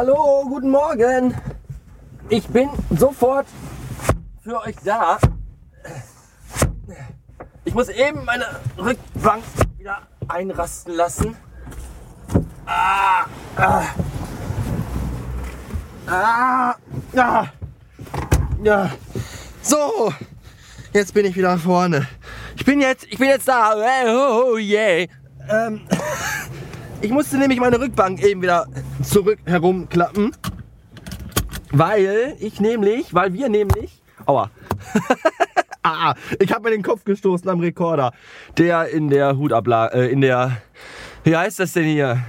Hallo, guten Morgen. Ich bin sofort für euch da. Ich muss eben meine Rückbank wieder einrasten lassen. Ah, ah, ah, ah, ja. So, jetzt bin ich wieder vorne. Ich bin jetzt, ich bin jetzt da. Oh, yeah. Ähm, ich musste nämlich meine Rückbank eben wieder zurück herumklappen. Weil ich nämlich, weil wir nämlich, aua, ah, ich habe mir den Kopf gestoßen am Rekorder, der in der Hutablage, äh, in der, wie heißt das denn hier?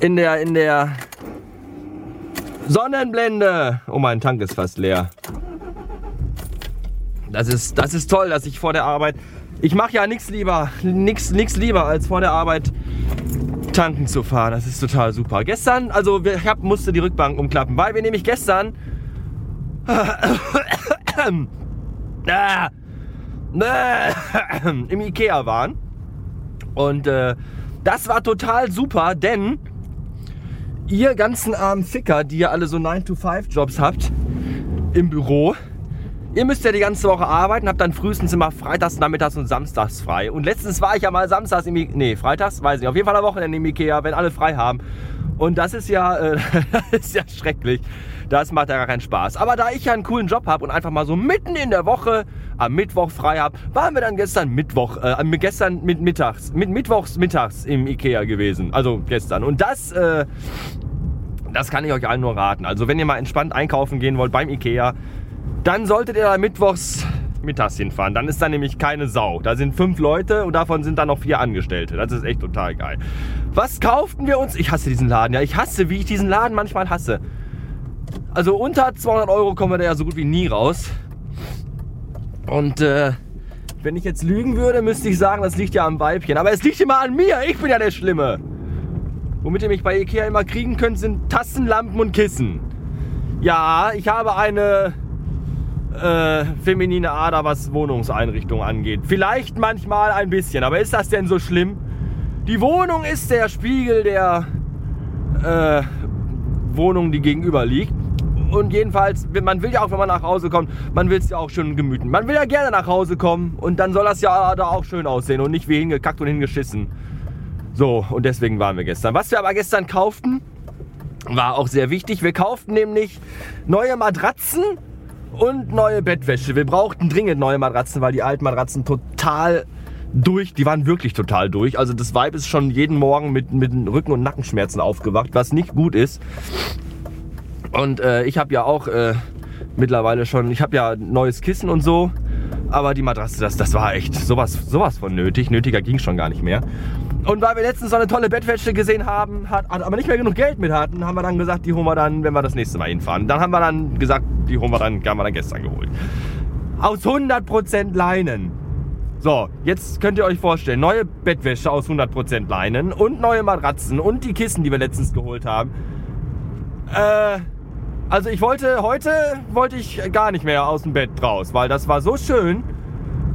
In der, in der Sonnenblende. Oh, mein Tank ist fast leer. Das ist, das ist toll, dass ich vor der Arbeit, ich mache ja nichts lieber, nichts lieber als vor der Arbeit tanken zu fahren. Das ist total super. Gestern, also ich hab, musste die Rückbank umklappen, weil wir nämlich gestern im Ikea waren. Und äh, das war total super, denn ihr ganzen armen Ficker, die ihr alle so 9-to-5-Jobs habt im Büro, Ihr müsst ja die ganze Woche arbeiten, habt dann frühestens immer freitags, nachmittags und samstags frei. Und letztens war ich ja mal samstags im Ikea, nee, freitags, weiß ich, auf jeden Fall am Wochenende im Ikea, wenn alle frei haben. Und das ist ja, äh, das ist ja schrecklich. Das macht ja gar keinen Spaß. Aber da ich ja einen coolen Job habe und einfach mal so mitten in der Woche am Mittwoch frei habe, waren wir dann gestern Mittwoch, äh, gestern mit mittags, mit mittwochs mittags im Ikea gewesen. Also gestern. Und das, äh, das kann ich euch allen nur raten. Also wenn ihr mal entspannt einkaufen gehen wollt beim Ikea, dann solltet ihr da mittwochs mittags hinfahren. Dann ist da nämlich keine Sau. Da sind fünf Leute und davon sind dann noch vier Angestellte. Das ist echt total geil. Was kauften wir uns? Ich hasse diesen Laden. Ja, ich hasse, wie ich diesen Laden manchmal hasse. Also unter 200 Euro kommen wir da ja so gut wie nie raus. Und äh, wenn ich jetzt lügen würde, müsste ich sagen, das liegt ja am Weibchen. Aber es liegt immer an mir. Ich bin ja der Schlimme. Womit ihr mich bei Ikea immer kriegen könnt, sind Tassen, Lampen und Kissen. Ja, ich habe eine äh, feminine Ader, was Wohnungseinrichtung angeht. Vielleicht manchmal ein bisschen, aber ist das denn so schlimm? Die Wohnung ist der Spiegel der äh, Wohnung, die gegenüber liegt. Und jedenfalls, man will ja auch, wenn man nach Hause kommt, man will es ja auch schön gemüten. Man will ja gerne nach Hause kommen und dann soll das ja da auch schön aussehen und nicht wie hingekackt und hingeschissen. So, und deswegen waren wir gestern. Was wir aber gestern kauften, war auch sehr wichtig. Wir kauften nämlich neue Matratzen und neue Bettwäsche. Wir brauchten dringend neue Matratzen, weil die alten Matratzen total durch, die waren wirklich total durch. Also das Weib ist schon jeden Morgen mit, mit Rücken- und Nackenschmerzen aufgewacht, was nicht gut ist. Und äh, ich habe ja auch äh, mittlerweile schon, ich habe ja neues Kissen und so. Aber die Matratze, das, das war echt sowas, sowas von nötig. Nötiger ging schon gar nicht mehr. Und weil wir letztens so eine tolle Bettwäsche gesehen haben, hat, aber nicht mehr genug Geld mit hatten, haben wir dann gesagt, die holen wir dann, wenn wir das nächste Mal hinfahren. Dann haben wir dann gesagt, die holen wir dann, haben wir dann gestern geholt. Aus 100% Leinen. So, jetzt könnt ihr euch vorstellen, neue Bettwäsche aus 100% Leinen und neue Matratzen und die Kissen, die wir letztens geholt haben. Äh, also ich wollte, heute wollte ich gar nicht mehr aus dem Bett raus, weil das war so schön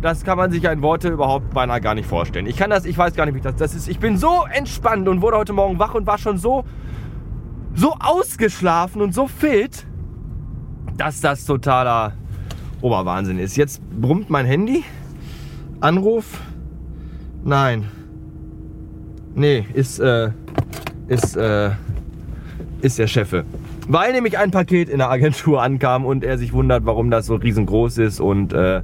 das kann man sich in Worte überhaupt beinahe gar nicht vorstellen. Ich kann das, ich weiß gar nicht, wie das, das ist. Ich bin so entspannt und wurde heute Morgen wach und war schon so, so ausgeschlafen und so fit, dass das totaler Oberwahnsinn ist. Jetzt brummt mein Handy. Anruf. Nein. Nee, ist, äh, ist, äh, ist der Chefe. Weil nämlich ein Paket in der Agentur ankam und er sich wundert, warum das so riesengroß ist und äh,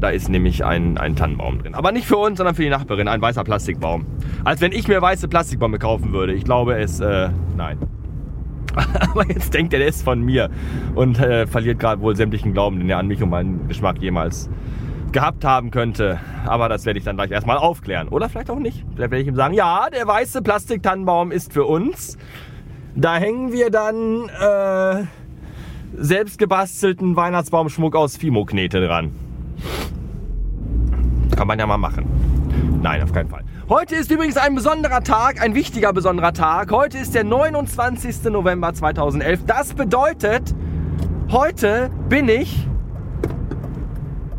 da ist nämlich ein, ein Tannenbaum drin. Aber nicht für uns, sondern für die Nachbarin. Ein weißer Plastikbaum. Als wenn ich mir weiße Plastikbäume kaufen würde. Ich glaube es, äh, nein. Aber jetzt denkt er, der ist von mir. Und äh, verliert gerade wohl sämtlichen Glauben, den er an mich und meinen Geschmack jemals gehabt haben könnte. Aber das werde ich dann gleich erstmal aufklären. Oder vielleicht auch nicht. Vielleicht werde ich ihm sagen, ja, der weiße Plastiktannenbaum ist für uns. Da hängen wir dann äh, selbst gebastelten Weihnachtsbaumschmuck aus Fimo-Knete dran. Kann man ja mal machen. Nein, auf keinen Fall. Heute ist übrigens ein besonderer Tag, ein wichtiger besonderer Tag. Heute ist der 29. November 2011. Das bedeutet, heute bin ich...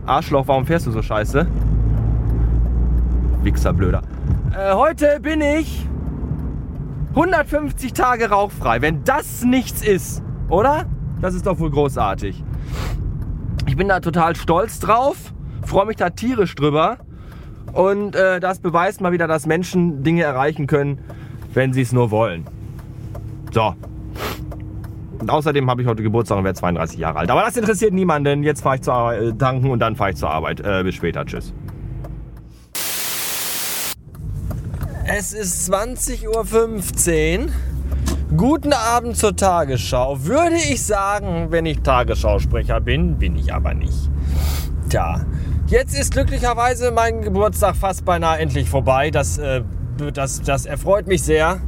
Arschloch, warum fährst du so scheiße? Wichser, blöder. Äh, heute bin ich 150 Tage rauchfrei. Wenn das nichts ist, oder? Das ist doch wohl großartig. Ich bin da total stolz drauf, freue mich da tierisch drüber. Und äh, das beweist mal wieder, dass Menschen Dinge erreichen können, wenn sie es nur wollen. So. Und außerdem habe ich heute Geburtstag und werde 32 Jahre alt. Aber das interessiert niemanden. Jetzt fahre ich zur Arbeit, äh, tanken und dann fahre ich zur Arbeit. Äh, bis später. Tschüss. Es ist 20.15 Uhr. Guten Abend zur Tagesschau. Würde ich sagen, wenn ich Tagesschausprecher bin, bin ich aber nicht. Tja, jetzt ist glücklicherweise mein Geburtstag fast beinahe endlich vorbei. Das, äh, das, das erfreut mich sehr,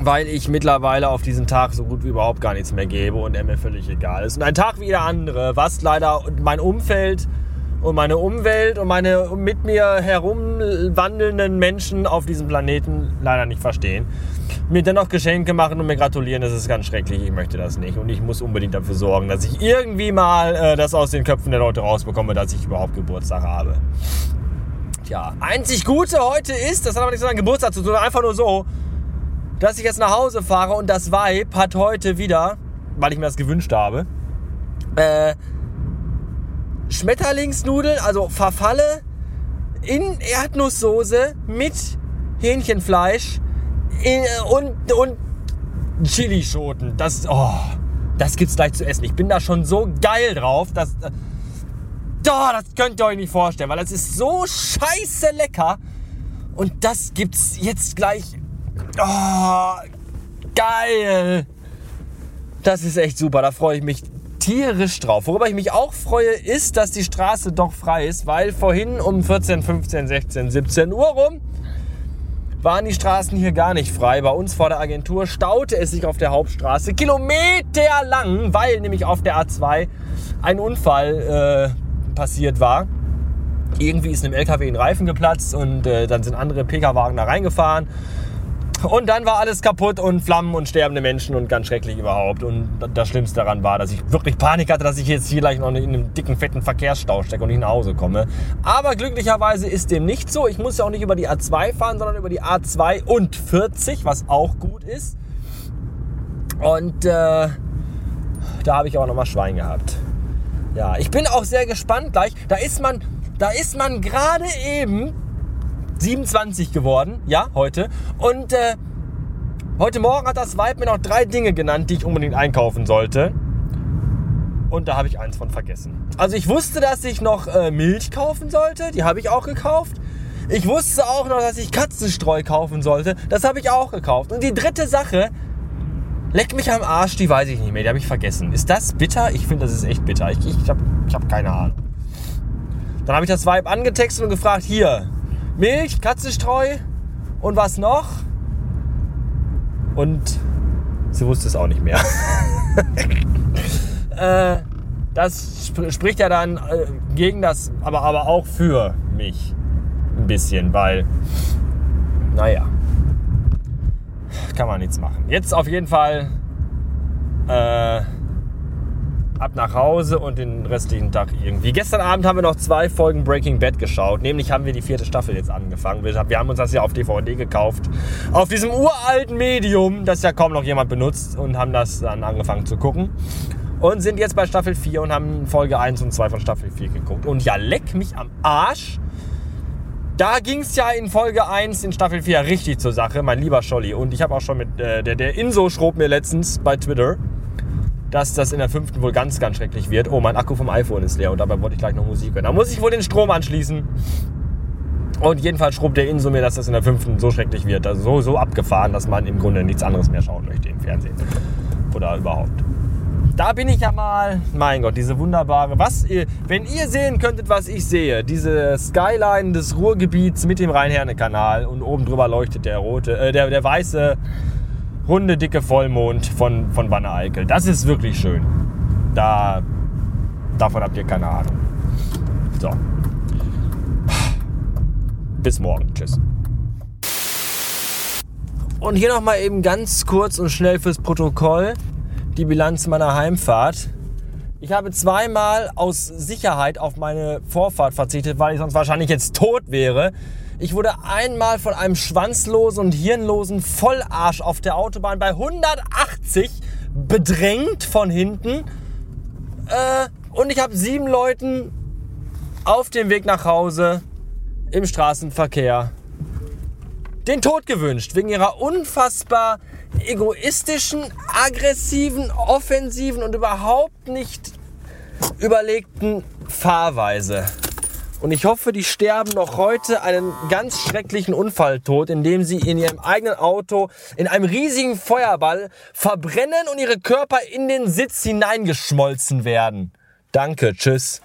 weil ich mittlerweile auf diesen Tag so gut wie überhaupt gar nichts mehr gebe und er mir völlig egal ist. Und ein Tag wie der andere, was leider mein Umfeld und meine Umwelt und meine mit mir herumwandelnden Menschen auf diesem Planeten leider nicht verstehen. Mir dennoch Geschenke machen und mir gratulieren, das ist ganz schrecklich. Ich möchte das nicht. Und ich muss unbedingt dafür sorgen, dass ich irgendwie mal äh, das aus den Köpfen der Leute rausbekomme, dass ich überhaupt Geburtstag habe. Tja, einzig Gute heute ist, das hat aber nichts mit meinem Geburtstag zu tun, einfach nur so, dass ich jetzt nach Hause fahre und das Vibe hat heute wieder, weil ich mir das gewünscht habe, äh, Schmetterlingsnudeln, also Verfalle in Erdnusssoße mit Hähnchenfleisch und, und Chilischoten. Das, oh, das gibt's gleich zu essen. Ich bin da schon so geil drauf, dass. Oh, das könnt ihr euch nicht vorstellen, weil das ist so scheiße lecker. Und das gibt's jetzt gleich. Oh, geil. Das ist echt super. Da freue ich mich tierisch drauf. Worüber ich mich auch freue, ist, dass die Straße doch frei ist, weil vorhin um 14, 15, 16, 17 Uhr rum waren die Straßen hier gar nicht frei. Bei uns vor der Agentur staute es sich auf der Hauptstraße kilometerlang, weil nämlich auf der A2 ein Unfall äh, passiert war. Irgendwie ist einem LKW ein Reifen geplatzt und äh, dann sind andere Pkw-Wagen da reingefahren und dann war alles kaputt und Flammen und sterbende Menschen und ganz schrecklich überhaupt. Und das Schlimmste daran war, dass ich wirklich Panik hatte, dass ich jetzt hier gleich noch in einem dicken, fetten Verkehrsstau stecke und nicht nach Hause komme. Aber glücklicherweise ist dem nicht so. Ich muss ja auch nicht über die A2 fahren, sondern über die A2 und 40, was auch gut ist. Und äh, da habe ich auch nochmal Schwein gehabt. Ja, ich bin auch sehr gespannt gleich. Da ist man, da ist man gerade eben 27 geworden, ja, heute. Und äh, heute Morgen hat das Weib mir noch drei Dinge genannt, die ich unbedingt einkaufen sollte. Und da habe ich eins von vergessen. Also ich wusste, dass ich noch äh, Milch kaufen sollte. Die habe ich auch gekauft. Ich wusste auch noch, dass ich Katzenstreu kaufen sollte. Das habe ich auch gekauft. Und die dritte Sache, leck mich am Arsch, die weiß ich nicht mehr. Die habe ich vergessen. Ist das bitter? Ich finde, das ist echt bitter. Ich, ich habe ich hab keine Ahnung. Dann habe ich das Weib angetextet und gefragt, hier, Milch, Katzenstreu und was noch? Und sie wusste es auch nicht mehr. äh, das sp spricht ja dann äh, gegen das, aber, aber auch für mich ein bisschen, weil, naja, kann man nichts machen. Jetzt auf jeden Fall äh, ab nach Hause und den restlichen Tag irgendwie. Gestern Abend haben wir noch zwei Folgen Breaking Bad geschaut. Nämlich haben wir die vierte Staffel jetzt angefangen. Wir haben uns das ja auf DVD gekauft. Auf diesem uralten Medium, das ja kaum noch jemand benutzt. Und haben das dann angefangen zu gucken. Und sind jetzt bei Staffel 4 und haben Folge 1 und 2 von Staffel 4 geguckt. Und ja, leck mich am Arsch. Da ging es ja in Folge 1 in Staffel 4 richtig zur Sache, mein lieber Scholli. Und ich habe auch schon mit, äh, der, der Inso schrob mir letztens bei Twitter, dass das in der fünften wohl ganz, ganz schrecklich wird. Oh, mein Akku vom iPhone ist leer und dabei wollte ich gleich noch Musik hören. Da muss ich wohl den Strom anschließen. Und jedenfalls schrubbt der in so mir, dass das in der fünften so schrecklich wird. Also so, so abgefahren, dass man im Grunde nichts anderes mehr schauen möchte im Fernsehen. Oder überhaupt. Da bin ich ja mal, mein Gott, diese wunderbare, was ihr, wenn ihr sehen könntet, was ich sehe, diese Skyline des Ruhrgebiets mit dem Rhein-Herne-Kanal und oben drüber leuchtet der rote, äh, der, der weiße runde, dicke Vollmond von, von Wanne Eickel. Das ist wirklich schön. Da, davon habt ihr keine Ahnung. So. Bis morgen. Tschüss. Und hier nochmal eben ganz kurz und schnell fürs Protokoll die Bilanz meiner Heimfahrt. Ich habe zweimal aus Sicherheit auf meine Vorfahrt verzichtet, weil ich sonst wahrscheinlich jetzt tot wäre. Ich wurde einmal von einem schwanzlosen und hirnlosen Vollarsch auf der Autobahn bei 180 bedrängt von hinten. Äh, und ich habe sieben Leuten auf dem Weg nach Hause im Straßenverkehr den Tod gewünscht, wegen ihrer unfassbar egoistischen, aggressiven, offensiven und überhaupt nicht überlegten Fahrweise. Und ich hoffe, die sterben noch heute einen ganz schrecklichen Unfalltod, indem sie in ihrem eigenen Auto in einem riesigen Feuerball verbrennen und ihre Körper in den Sitz hineingeschmolzen werden. Danke, tschüss.